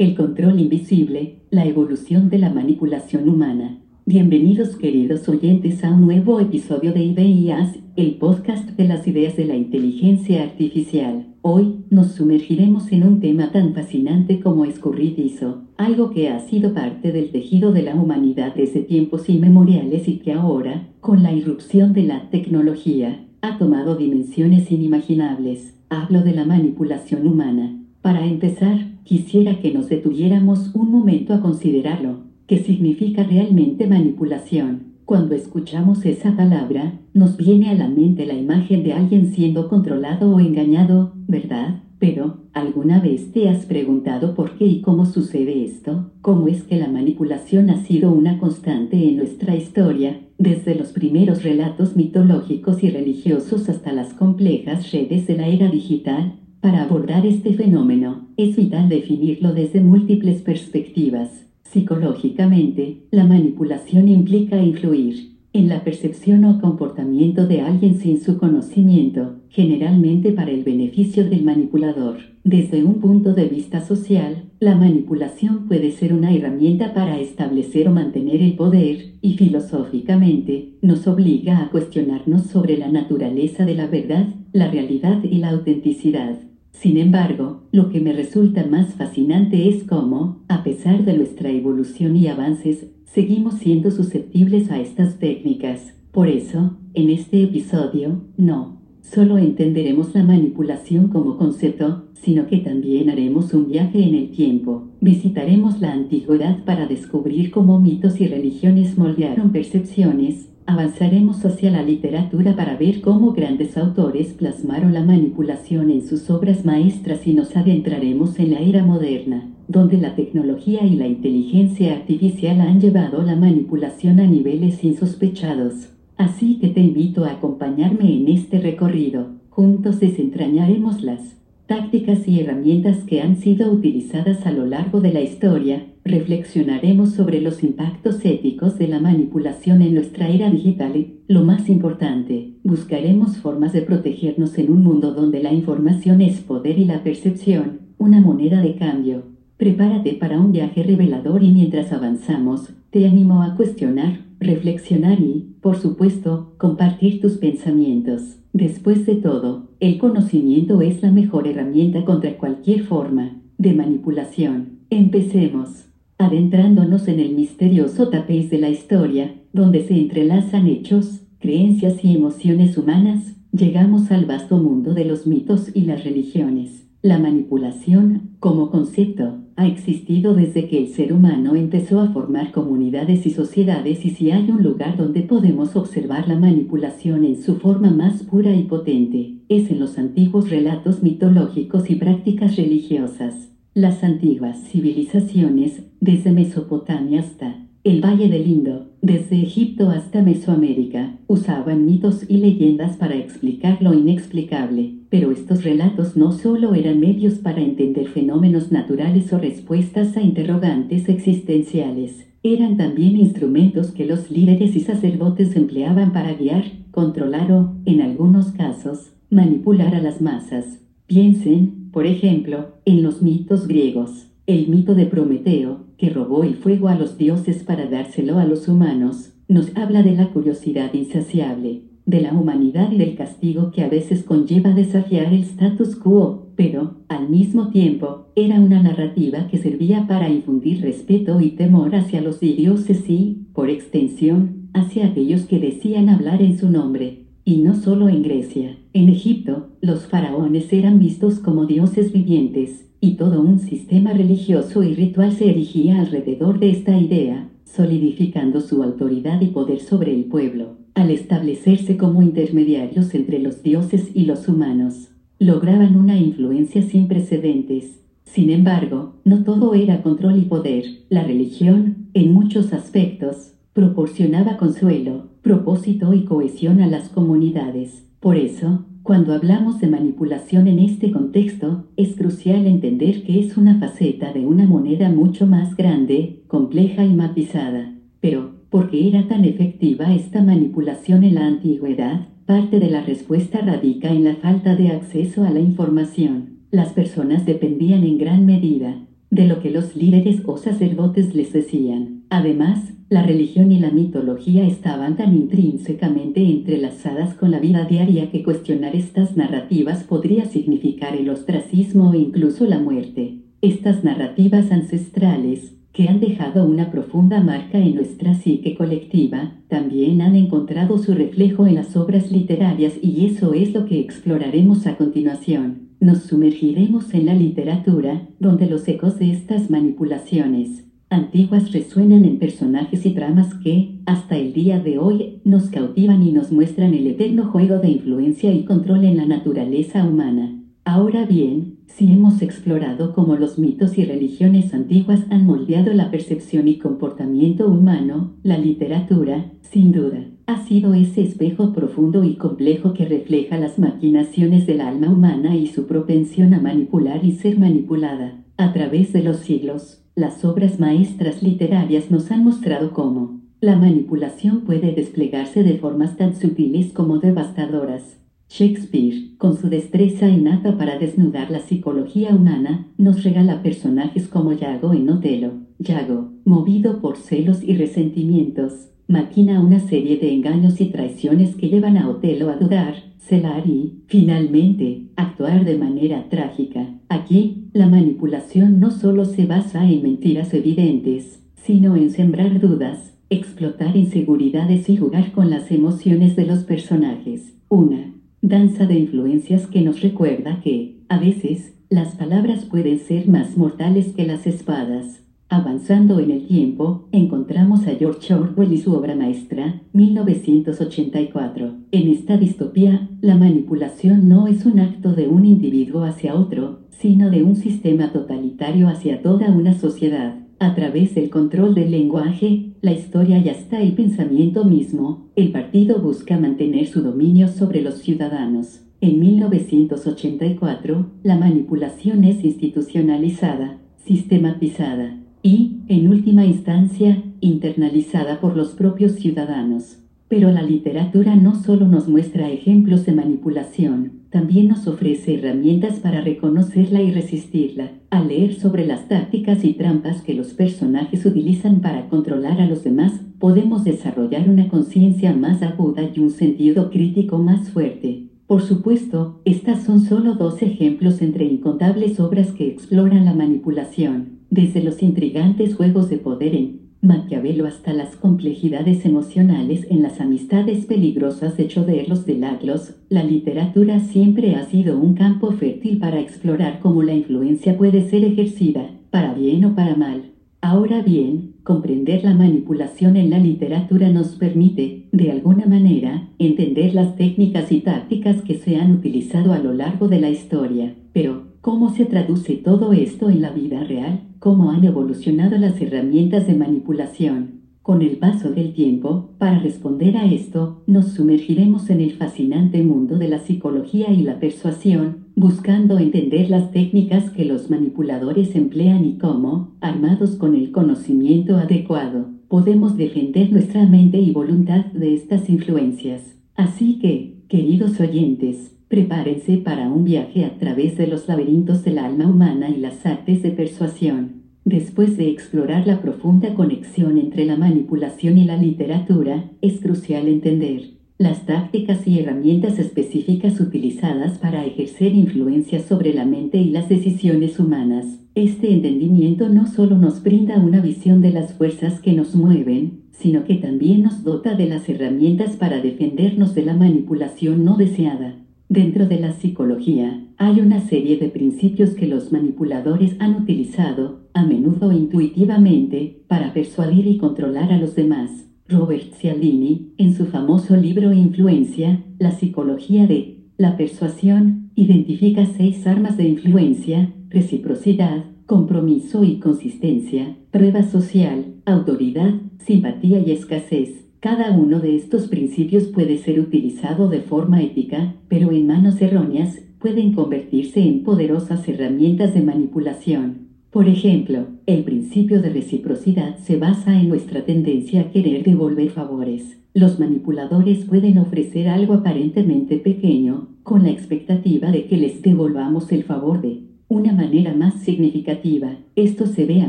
El control invisible, la evolución de la manipulación humana. Bienvenidos queridos oyentes a un nuevo episodio de Ideas, el podcast de las ideas de la inteligencia artificial. Hoy nos sumergiremos en un tema tan fascinante como escurridizo, algo que ha sido parte del tejido de la humanidad desde tiempos inmemoriales y que ahora, con la irrupción de la tecnología, ha tomado dimensiones inimaginables. Hablo de la manipulación humana. Para empezar, quisiera que nos detuviéramos un momento a considerarlo. ¿Qué significa realmente manipulación? Cuando escuchamos esa palabra, nos viene a la mente la imagen de alguien siendo controlado o engañado, ¿verdad? Pero, ¿alguna vez te has preguntado por qué y cómo sucede esto? ¿Cómo es que la manipulación ha sido una constante en nuestra historia, desde los primeros relatos mitológicos y religiosos hasta las complejas redes de la era digital? Para abordar este fenómeno, es vital definirlo desde múltiples perspectivas. Psicológicamente, la manipulación implica influir en la percepción o comportamiento de alguien sin su conocimiento, generalmente para el beneficio del manipulador. Desde un punto de vista social, la manipulación puede ser una herramienta para establecer o mantener el poder, y filosóficamente, nos obliga a cuestionarnos sobre la naturaleza de la verdad, la realidad y la autenticidad. Sin embargo, lo que me resulta más fascinante es cómo, a pesar de nuestra evolución y avances, seguimos siendo susceptibles a estas técnicas. Por eso, en este episodio, no solo entenderemos la manipulación como concepto, sino que también haremos un viaje en el tiempo. Visitaremos la antigüedad para descubrir cómo mitos y religiones moldearon percepciones, Avanzaremos hacia la literatura para ver cómo grandes autores plasmaron la manipulación en sus obras maestras y nos adentraremos en la era moderna, donde la tecnología y la inteligencia artificial han llevado la manipulación a niveles insospechados. Así que te invito a acompañarme en este recorrido. Juntos desentrañaremos las tácticas y herramientas que han sido utilizadas a lo largo de la historia, reflexionaremos sobre los impactos éticos de la manipulación en nuestra era digital y, lo más importante, buscaremos formas de protegernos en un mundo donde la información es poder y la percepción, una moneda de cambio. Prepárate para un viaje revelador y mientras avanzamos, te animo a cuestionar, reflexionar y, por supuesto, compartir tus pensamientos. Después de todo, el conocimiento es la mejor herramienta contra cualquier forma de manipulación. Empecemos, adentrándonos en el misterioso tapiz de la historia, donde se entrelazan hechos, creencias y emociones humanas, llegamos al vasto mundo de los mitos y las religiones. La manipulación, como concepto, ha existido desde que el ser humano empezó a formar comunidades y sociedades y si hay un lugar donde podemos observar la manipulación en su forma más pura y potente, es en los antiguos relatos mitológicos y prácticas religiosas. Las antiguas civilizaciones, desde Mesopotamia hasta el Valle del Indo, desde Egipto hasta Mesoamérica, usaban mitos y leyendas para explicar lo inexplicable, pero estos relatos no solo eran medios para entender fenómenos naturales o respuestas a interrogantes existenciales, eran también instrumentos que los líderes y sacerdotes empleaban para guiar, controlar o, en algunos casos, manipular a las masas. Piensen, por ejemplo, en los mitos griegos. El mito de Prometeo, que robó el fuego a los dioses para dárselo a los humanos, nos habla de la curiosidad insaciable, de la humanidad y del castigo que a veces conlleva desafiar el status quo, pero, al mismo tiempo, era una narrativa que servía para infundir respeto y temor hacia los dioses y, por extensión, hacia aquellos que decían hablar en su nombre. Y no solo en Grecia, en Egipto, los faraones eran vistos como dioses vivientes, y todo un sistema religioso y ritual se erigía alrededor de esta idea, solidificando su autoridad y poder sobre el pueblo. Al establecerse como intermediarios entre los dioses y los humanos, lograban una influencia sin precedentes. Sin embargo, no todo era control y poder. La religión, en muchos aspectos, proporcionaba consuelo, propósito y cohesión a las comunidades. Por eso, cuando hablamos de manipulación en este contexto, es crucial entender que es una faceta de una moneda mucho más grande, compleja y matizada. Pero, ¿por qué era tan efectiva esta manipulación en la antigüedad? Parte de la respuesta radica en la falta de acceso a la información. Las personas dependían en gran medida de lo que los líderes o sacerdotes les decían. Además, la religión y la mitología estaban tan intrínsecamente entrelazadas con la vida diaria que cuestionar estas narrativas podría significar el ostracismo e incluso la muerte. Estas narrativas ancestrales, que han dejado una profunda marca en nuestra psique colectiva, también han encontrado su reflejo en las obras literarias y eso es lo que exploraremos a continuación. Nos sumergiremos en la literatura, donde los ecos de estas manipulaciones antiguas resuenan en personajes y tramas que, hasta el día de hoy, nos cautivan y nos muestran el eterno juego de influencia y control en la naturaleza humana. Ahora bien, si hemos explorado cómo los mitos y religiones antiguas han moldeado la percepción y comportamiento humano, la literatura, sin duda, ha sido ese espejo profundo y complejo que refleja las maquinaciones del alma humana y su propensión a manipular y ser manipulada. A través de los siglos, las obras maestras literarias nos han mostrado cómo la manipulación puede desplegarse de formas tan sutiles como devastadoras. Shakespeare, con su destreza innata para desnudar la psicología humana, nos regala personajes como Yago en Otelo. Yago, movido por celos y resentimientos, maquina una serie de engaños y traiciones que llevan a Otelo a dudar, celar y, finalmente, actuar de manera trágica. Aquí, la manipulación no solo se basa en mentiras evidentes, sino en sembrar dudas, explotar inseguridades y jugar con las emociones de los personajes. Una danza de influencias que nos recuerda que, a veces, las palabras pueden ser más mortales que las espadas. Avanzando en el tiempo, encontramos a George Orwell y su obra maestra, 1984. En esta distopía, la manipulación no es un acto de un individuo hacia otro, sino de un sistema totalitario hacia toda una sociedad. A través del control del lenguaje, la historia y hasta el pensamiento mismo, el partido busca mantener su dominio sobre los ciudadanos. En 1984, la manipulación es institucionalizada, sistematizada y, en última instancia, internalizada por los propios ciudadanos. Pero la literatura no solo nos muestra ejemplos de manipulación, también nos ofrece herramientas para reconocerla y resistirla. Al leer sobre las tácticas y trampas que los personajes utilizan para controlar a los demás, podemos desarrollar una conciencia más aguda y un sentido crítico más fuerte. Por supuesto, estas son solo dos ejemplos entre incontables obras que exploran la manipulación, desde los intrigantes juegos de poder en Maquiavelo hasta las complejidades emocionales en las amistades peligrosas de Choderlos de Laglos, la literatura siempre ha sido un campo fértil para explorar cómo la influencia puede ser ejercida, para bien o para mal. Ahora bien, comprender la manipulación en la literatura nos permite, de alguna manera, entender las técnicas y tácticas que se han utilizado a lo largo de la historia. Pero, ¿cómo se traduce todo esto en la vida real? Cómo han evolucionado las herramientas de manipulación. Con el paso del tiempo, para responder a esto, nos sumergiremos en el fascinante mundo de la psicología y la persuasión, buscando entender las técnicas que los manipuladores emplean y cómo, armados con el conocimiento adecuado, podemos defender nuestra mente y voluntad de estas influencias. Así que, queridos oyentes, Prepárense para un viaje a través de los laberintos del alma humana y las artes de persuasión. Después de explorar la profunda conexión entre la manipulación y la literatura, es crucial entender las tácticas y herramientas específicas utilizadas para ejercer influencia sobre la mente y las decisiones humanas. Este entendimiento no solo nos brinda una visión de las fuerzas que nos mueven, sino que también nos dota de las herramientas para defendernos de la manipulación no deseada. Dentro de la psicología, hay una serie de principios que los manipuladores han utilizado, a menudo intuitivamente, para persuadir y controlar a los demás. Robert Cialdini, en su famoso libro Influencia, La psicología de la persuasión, identifica seis armas de influencia, reciprocidad, compromiso y consistencia, prueba social, autoridad, simpatía y escasez. Cada uno de estos principios puede ser utilizado de forma ética, pero en manos erróneas pueden convertirse en poderosas herramientas de manipulación. Por ejemplo, el principio de reciprocidad se basa en nuestra tendencia a querer devolver favores. Los manipuladores pueden ofrecer algo aparentemente pequeño, con la expectativa de que les devolvamos el favor de una manera más significativa, esto se ve a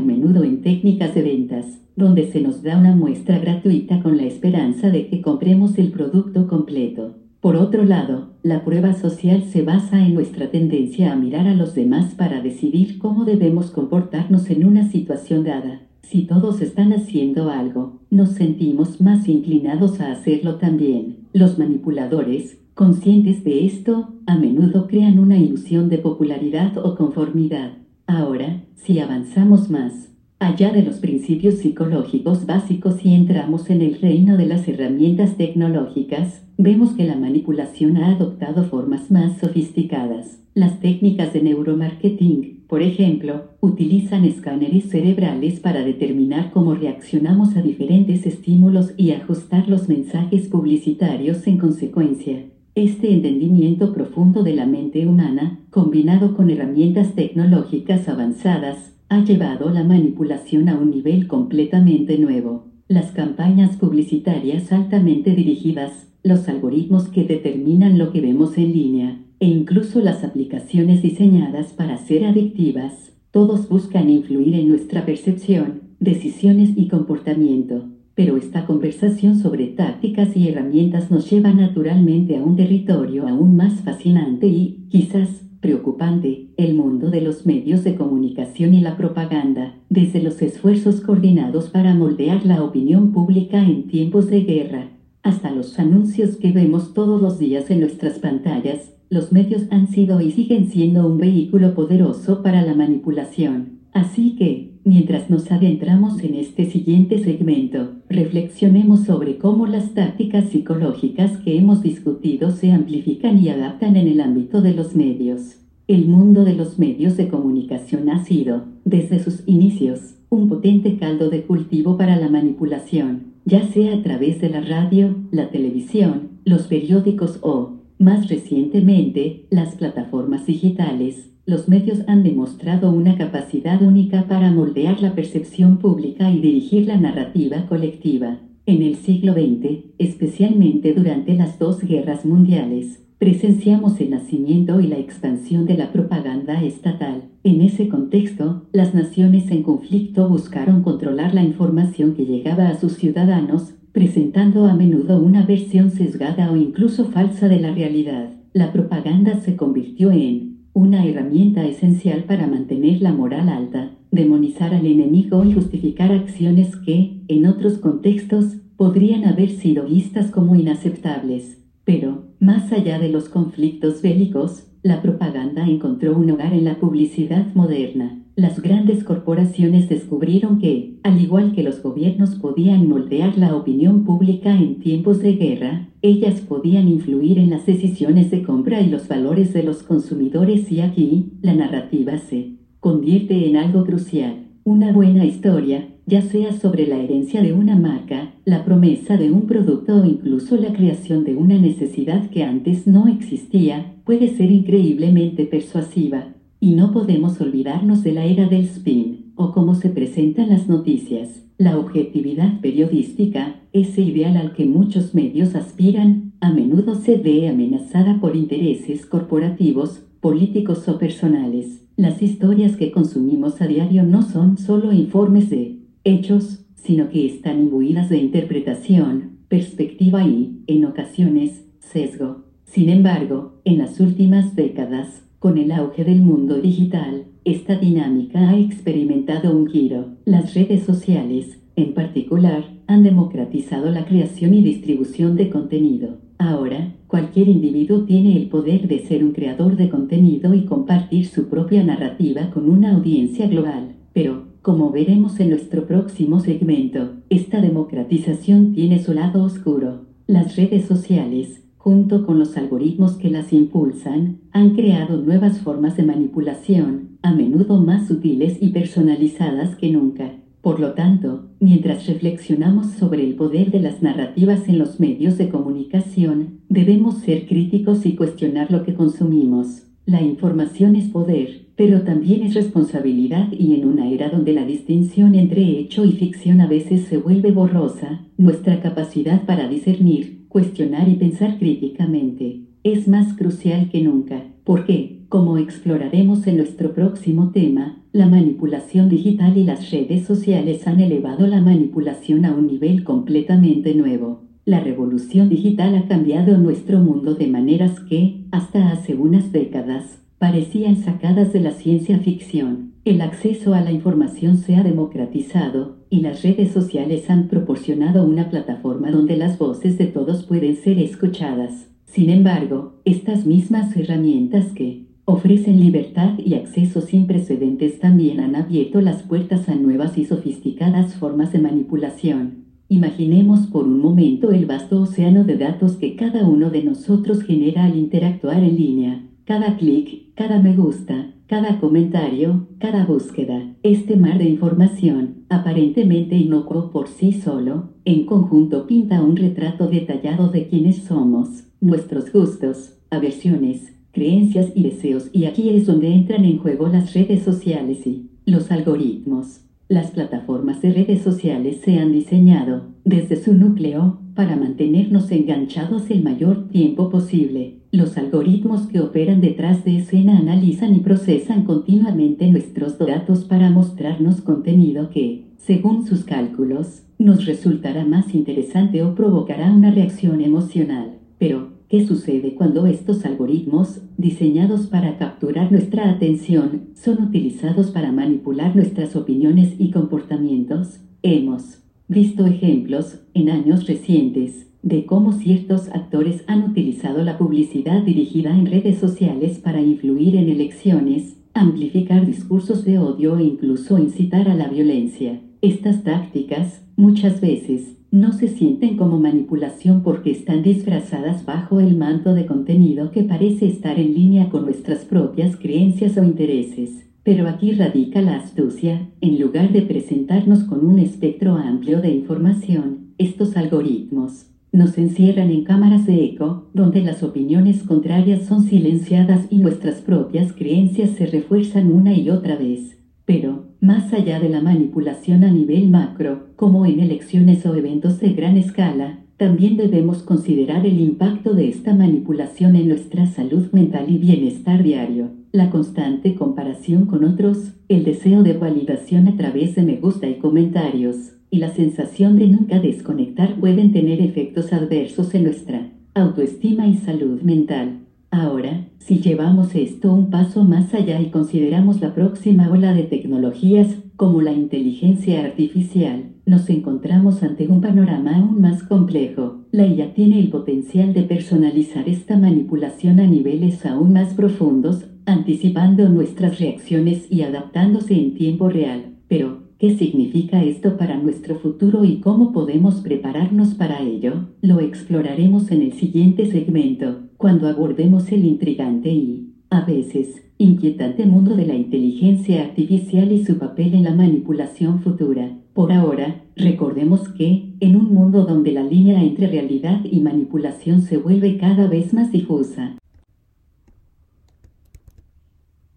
menudo en técnicas de ventas, donde se nos da una muestra gratuita con la esperanza de que compremos el producto completo. Por otro lado, la prueba social se basa en nuestra tendencia a mirar a los demás para decidir cómo debemos comportarnos en una situación dada. Si todos están haciendo algo, nos sentimos más inclinados a hacerlo también. Los manipuladores, conscientes de esto, a menudo crean una ilusión de popularidad o conformidad. Ahora, si avanzamos más, allá de los principios psicológicos básicos y entramos en el reino de las herramientas tecnológicas, vemos que la manipulación ha adoptado formas más sofisticadas. Las técnicas de neuromarketing, por ejemplo, utilizan escáneres cerebrales para determinar cómo reaccionamos a diferentes estímulos y ajustar los mensajes publicitarios en consecuencia. Este entendimiento profundo de la mente humana, combinado con herramientas tecnológicas avanzadas, ha llevado la manipulación a un nivel completamente nuevo. Las campañas publicitarias altamente dirigidas, los algoritmos que determinan lo que vemos en línea, e incluso las aplicaciones diseñadas para ser adictivas, todos buscan influir en nuestra percepción, decisiones y comportamiento. Pero esta conversación sobre tácticas y herramientas nos lleva naturalmente a un territorio aún más fascinante y, quizás, preocupante, el mundo de los medios de comunicación y la propaganda, desde los esfuerzos coordinados para moldear la opinión pública en tiempos de guerra, hasta los anuncios que vemos todos los días en nuestras pantallas, los medios han sido y siguen siendo un vehículo poderoso para la manipulación. Así que, Mientras nos adentramos en este siguiente segmento, reflexionemos sobre cómo las tácticas psicológicas que hemos discutido se amplifican y adaptan en el ámbito de los medios. El mundo de los medios de comunicación ha sido, desde sus inicios, un potente caldo de cultivo para la manipulación, ya sea a través de la radio, la televisión, los periódicos o, más recientemente, las plataformas digitales, los medios han demostrado una capacidad única para moldear la percepción pública y dirigir la narrativa colectiva. En el siglo XX, especialmente durante las dos guerras mundiales, presenciamos el nacimiento y la expansión de la propaganda estatal. En ese contexto, las naciones en conflicto buscaron controlar la información que llegaba a sus ciudadanos, presentando a menudo una versión sesgada o incluso falsa de la realidad. La propaganda se convirtió en una herramienta esencial para mantener la moral alta, demonizar al enemigo y justificar acciones que, en otros contextos, podrían haber sido vistas como inaceptables. Pero, más allá de los conflictos bélicos, la propaganda encontró un hogar en la publicidad moderna. Las grandes corporaciones descubrieron que, al igual que los gobiernos podían moldear la opinión pública en tiempos de guerra, ellas podían influir en las decisiones de compra y los valores de los consumidores y aquí, la narrativa se convierte en algo crucial. Una buena historia, ya sea sobre la herencia de una marca, la promesa de un producto o incluso la creación de una necesidad que antes no existía, puede ser increíblemente persuasiva. Y no podemos olvidarnos de la era del spin, o cómo se presentan las noticias. La objetividad periodística, ese ideal al que muchos medios aspiran, a menudo se ve amenazada por intereses corporativos, políticos o personales. Las historias que consumimos a diario no son solo informes de hechos, sino que están imbuidas de interpretación, perspectiva y, en ocasiones, sesgo. Sin embargo, en las últimas décadas, con el auge del mundo digital, esta dinámica ha experimentado un giro. Las redes sociales, en particular, han democratizado la creación y distribución de contenido. Ahora, cualquier individuo tiene el poder de ser un creador de contenido y compartir su propia narrativa con una audiencia global. Pero, como veremos en nuestro próximo segmento, esta democratización tiene su lado oscuro. Las redes sociales, junto con los algoritmos que las impulsan, han creado nuevas formas de manipulación, a menudo más sutiles y personalizadas que nunca. Por lo tanto, mientras reflexionamos sobre el poder de las narrativas en los medios de comunicación, debemos ser críticos y cuestionar lo que consumimos. La información es poder, pero también es responsabilidad y en una era donde la distinción entre hecho y ficción a veces se vuelve borrosa, nuestra capacidad para discernir, cuestionar y pensar críticamente es más crucial que nunca, porque, Como exploraremos en nuestro próximo tema, la manipulación digital y las redes sociales han elevado la manipulación a un nivel completamente nuevo. La revolución digital ha cambiado nuestro mundo de maneras que, hasta hace unas décadas, parecían sacadas de la ciencia ficción. El acceso a la información se ha democratizado, y las redes sociales han proporcionado una plataforma donde las voces de todos pueden ser escuchadas. Sin embargo, estas mismas herramientas que ofrecen libertad y acceso sin precedentes también han abierto las puertas a nuevas y sofisticadas formas de manipulación. Imaginemos por un momento el vasto océano de datos que cada uno de nosotros genera al interactuar en línea. Cada clic, cada me gusta, cada comentario, cada búsqueda, este mar de información, aparentemente inocuo por sí solo, en conjunto pinta un retrato detallado de quiénes somos, nuestros gustos, aversiones, creencias y deseos y aquí es donde entran en juego las redes sociales y los algoritmos. Las plataformas de redes sociales se han diseñado, desde su núcleo, para mantenernos enganchados el mayor tiempo posible. Los algoritmos que operan detrás de escena analizan y procesan continuamente nuestros datos para mostrarnos contenido que, según sus cálculos, nos resultará más interesante o provocará una reacción emocional. Pero, ¿qué sucede cuando estos algoritmos, diseñados para capturar nuestra atención, son utilizados para manipular nuestras opiniones y comportamientos? Hemos visto ejemplos, en años recientes, de cómo ciertos actores han utilizado la publicidad dirigida en redes sociales para influir en elecciones, amplificar discursos de odio e incluso incitar a la violencia. Estas tácticas, muchas veces, no se sienten como manipulación porque están disfrazadas bajo el manto de contenido que parece estar en línea con nuestras propias creencias o intereses. Pero aquí radica la astucia, en lugar de presentarnos con un espectro amplio de información, estos algoritmos nos encierran en cámaras de eco, donde las opiniones contrarias son silenciadas y nuestras propias creencias se refuerzan una y otra vez. Pero, más allá de la manipulación a nivel macro, como en elecciones o eventos de gran escala, también debemos considerar el impacto de esta manipulación en nuestra salud mental y bienestar diario. La constante comparación con otros, el deseo de validación a través de me gusta y comentarios, y la sensación de nunca desconectar pueden tener efectos adversos en nuestra autoestima y salud mental. Ahora, si llevamos esto un paso más allá y consideramos la próxima ola de tecnologías como la inteligencia artificial, nos encontramos ante un panorama aún más complejo. La IA tiene el potencial de personalizar esta manipulación a niveles aún más profundos, anticipando nuestras reacciones y adaptándose en tiempo real. Pero, ¿Qué significa esto para nuestro futuro y cómo podemos prepararnos para ello? Lo exploraremos en el siguiente segmento, cuando abordemos el intrigante y, a veces, inquietante mundo de la inteligencia artificial y su papel en la manipulación futura. Por ahora, recordemos que, en un mundo donde la línea entre realidad y manipulación se vuelve cada vez más difusa,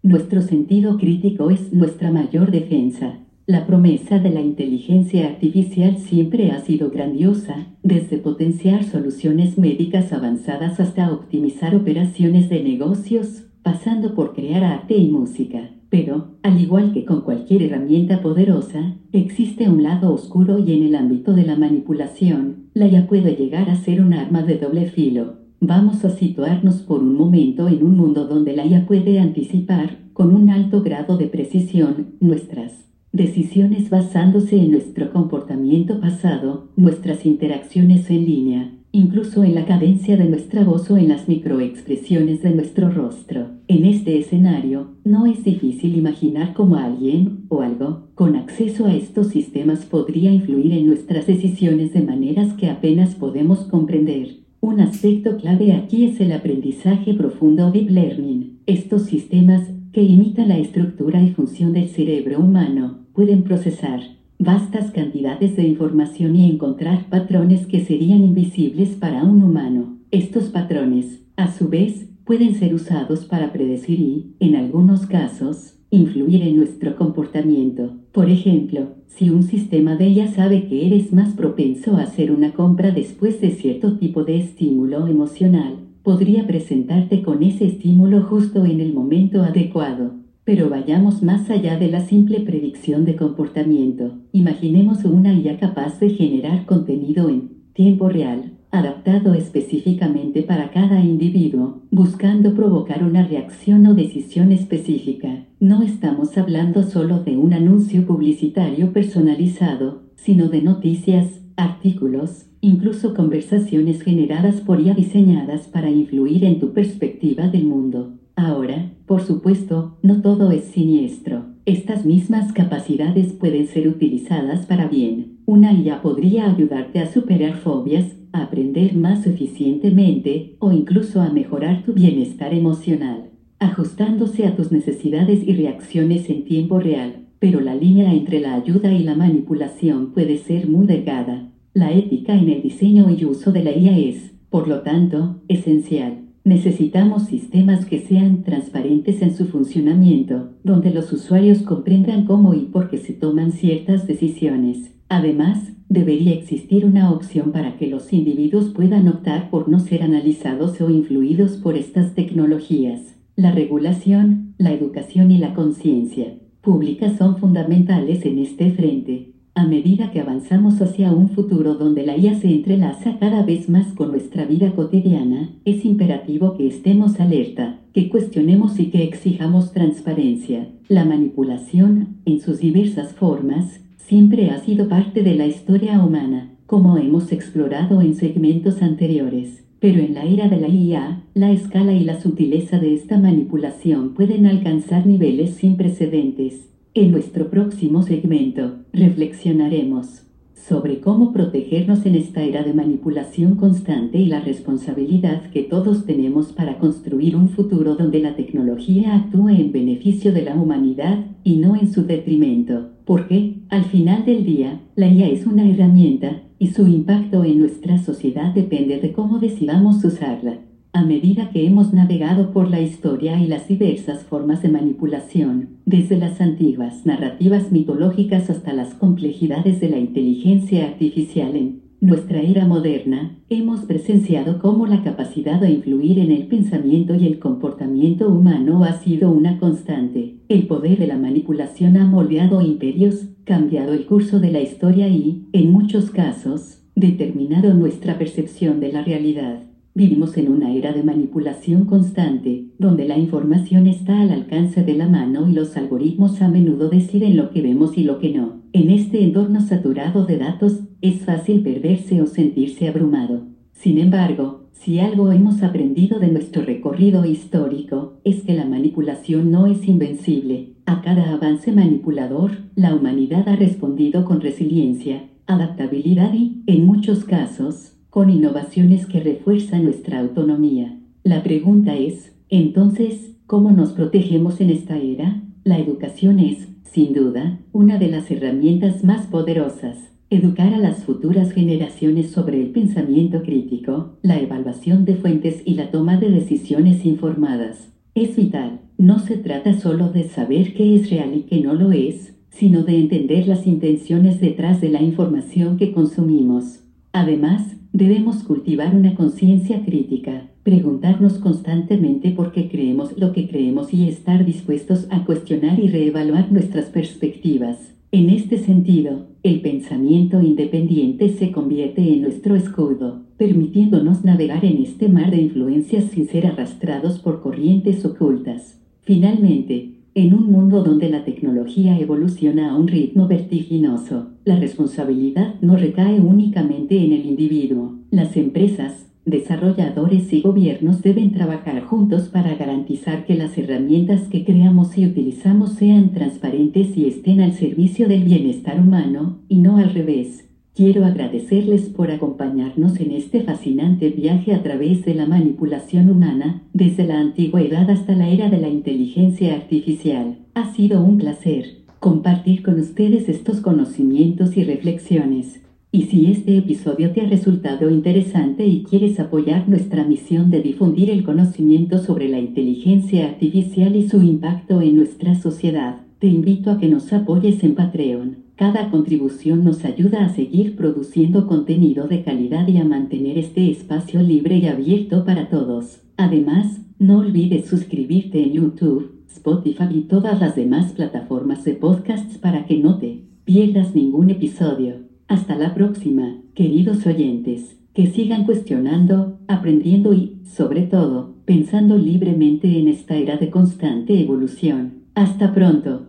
nuestro sentido crítico es nuestra mayor defensa. La promesa de la inteligencia artificial siempre ha sido grandiosa, desde potenciar soluciones médicas avanzadas hasta optimizar operaciones de negocios, pasando por crear arte y música. Pero, al igual que con cualquier herramienta poderosa, existe un lado oscuro y en el ámbito de la manipulación, la ya puede llegar a ser un arma de doble filo. Vamos a situarnos por un momento en un mundo donde la IA puede anticipar, con un alto grado de precisión, nuestras decisiones basándose en nuestro comportamiento pasado, nuestras interacciones en línea, incluso en la cadencia de nuestra voz o en las microexpresiones de nuestro rostro. En este escenario, no es difícil imaginar cómo alguien o algo con acceso a estos sistemas podría influir en nuestras decisiones de maneras que apenas podemos comprender. Un aspecto clave aquí es el aprendizaje profundo Deep Learning. Estos sistemas, que imitan la estructura y función del cerebro humano, pueden procesar vastas cantidades de información y encontrar patrones que serían invisibles para un humano. Estos patrones, a su vez, pueden ser usados para predecir y, en algunos casos, influir en nuestro comportamiento. Por ejemplo, si un sistema de ella sabe que eres más propenso a hacer una compra después de cierto tipo de estímulo emocional, podría presentarte con ese estímulo justo en el momento adecuado. Pero vayamos más allá de la simple predicción de comportamiento. Imaginemos una IA capaz de generar contenido en tiempo real, adaptado específicamente para cada individuo, buscando provocar una reacción o decisión específica. No estamos hablando solo de un anuncio publicitario personalizado, sino de noticias, artículos, incluso conversaciones generadas por IA diseñadas para influir en tu perspectiva del mundo. Ahora, por supuesto, no todo es siniestro. Estas mismas capacidades pueden ser utilizadas para bien. Una IA podría ayudarte a superar fobias, a aprender más eficientemente o incluso a mejorar tu bienestar emocional, ajustándose a tus necesidades y reacciones en tiempo real. Pero la línea entre la ayuda y la manipulación puede ser muy delgada. La ética en el diseño y uso de la IA es, por lo tanto, esencial. Necesitamos sistemas que sean transparentes en su funcionamiento, donde los usuarios comprendan cómo y por qué se toman ciertas decisiones. Además, debería existir una opción para que los individuos puedan optar por no ser analizados o influidos por estas tecnologías. La regulación, la educación y la conciencia pública son fundamentales en este frente. A medida que avanzamos hacia un futuro donde la IA se entrelaza cada vez más con nuestra vida cotidiana, es imperativo que estemos alerta, que cuestionemos y que exijamos transparencia. La manipulación, en sus diversas formas, siempre ha sido parte de la historia humana, como hemos explorado en segmentos anteriores. Pero en la era de la IA, la escala y la sutileza de esta manipulación pueden alcanzar niveles sin precedentes. En nuestro próximo segmento, reflexionaremos sobre cómo protegernos en esta era de manipulación constante y la responsabilidad que todos tenemos para construir un futuro donde la tecnología actúe en beneficio de la humanidad y no en su detrimento. Porque, al final del día, la IA es una herramienta y su impacto en nuestra sociedad depende de cómo decidamos usarla. A medida que hemos navegado por la historia y las diversas formas de manipulación, desde las antiguas narrativas mitológicas hasta las complejidades de la inteligencia artificial en nuestra era moderna, hemos presenciado cómo la capacidad de influir en el pensamiento y el comportamiento humano ha sido una constante. El poder de la manipulación ha moldeado imperios, cambiado el curso de la historia y, en muchos casos, determinado nuestra percepción de la realidad. Vivimos en una era de manipulación constante, donde la información está al alcance de la mano y los algoritmos a menudo deciden lo que vemos y lo que no. En este entorno saturado de datos, es fácil perderse o sentirse abrumado. Sin embargo, si algo hemos aprendido de nuestro recorrido histórico, es que la manipulación no es invencible. A cada avance manipulador, la humanidad ha respondido con resiliencia, adaptabilidad y, en muchos casos, con innovaciones que refuerzan nuestra autonomía. La pregunta es, entonces, ¿cómo nos protegemos en esta era? La educación es, sin duda, una de las herramientas más poderosas. Educar a las futuras generaciones sobre el pensamiento crítico, la evaluación de fuentes y la toma de decisiones informadas. Es vital. No se trata solo de saber qué es real y qué no lo es, sino de entender las intenciones detrás de la información que consumimos. Además, Debemos cultivar una conciencia crítica, preguntarnos constantemente por qué creemos lo que creemos y estar dispuestos a cuestionar y reevaluar nuestras perspectivas. En este sentido, el pensamiento independiente se convierte en nuestro escudo, permitiéndonos navegar en este mar de influencias sin ser arrastrados por corrientes ocultas. Finalmente, en un mundo donde la tecnología evoluciona a un ritmo vertiginoso, la responsabilidad no recae únicamente en el individuo. Las empresas, desarrolladores y gobiernos deben trabajar juntos para garantizar que las herramientas que creamos y utilizamos sean transparentes y estén al servicio del bienestar humano, y no al revés. Quiero agradecerles por acompañarnos en este fascinante viaje a través de la manipulación humana, desde la antigüedad hasta la era de la inteligencia artificial. Ha sido un placer compartir con ustedes estos conocimientos y reflexiones. Y si este episodio te ha resultado interesante y quieres apoyar nuestra misión de difundir el conocimiento sobre la inteligencia artificial y su impacto en nuestra sociedad, te invito a que nos apoyes en Patreon Cada contribución nos ayuda a seguir produciendo contenido de calidad y a mantener este espacio libre y abierto para todos. Además, no olvides suscribirte en YouTube, Spotify y todas las demás plataformas de podcasts para que no te pierdas ningún episodio. Hasta la próxima, queridos oyentes, que sigan cuestionando, aprendiendo y, sobre todo, pensando libremente en esta era de constante evolución. Hasta pronto.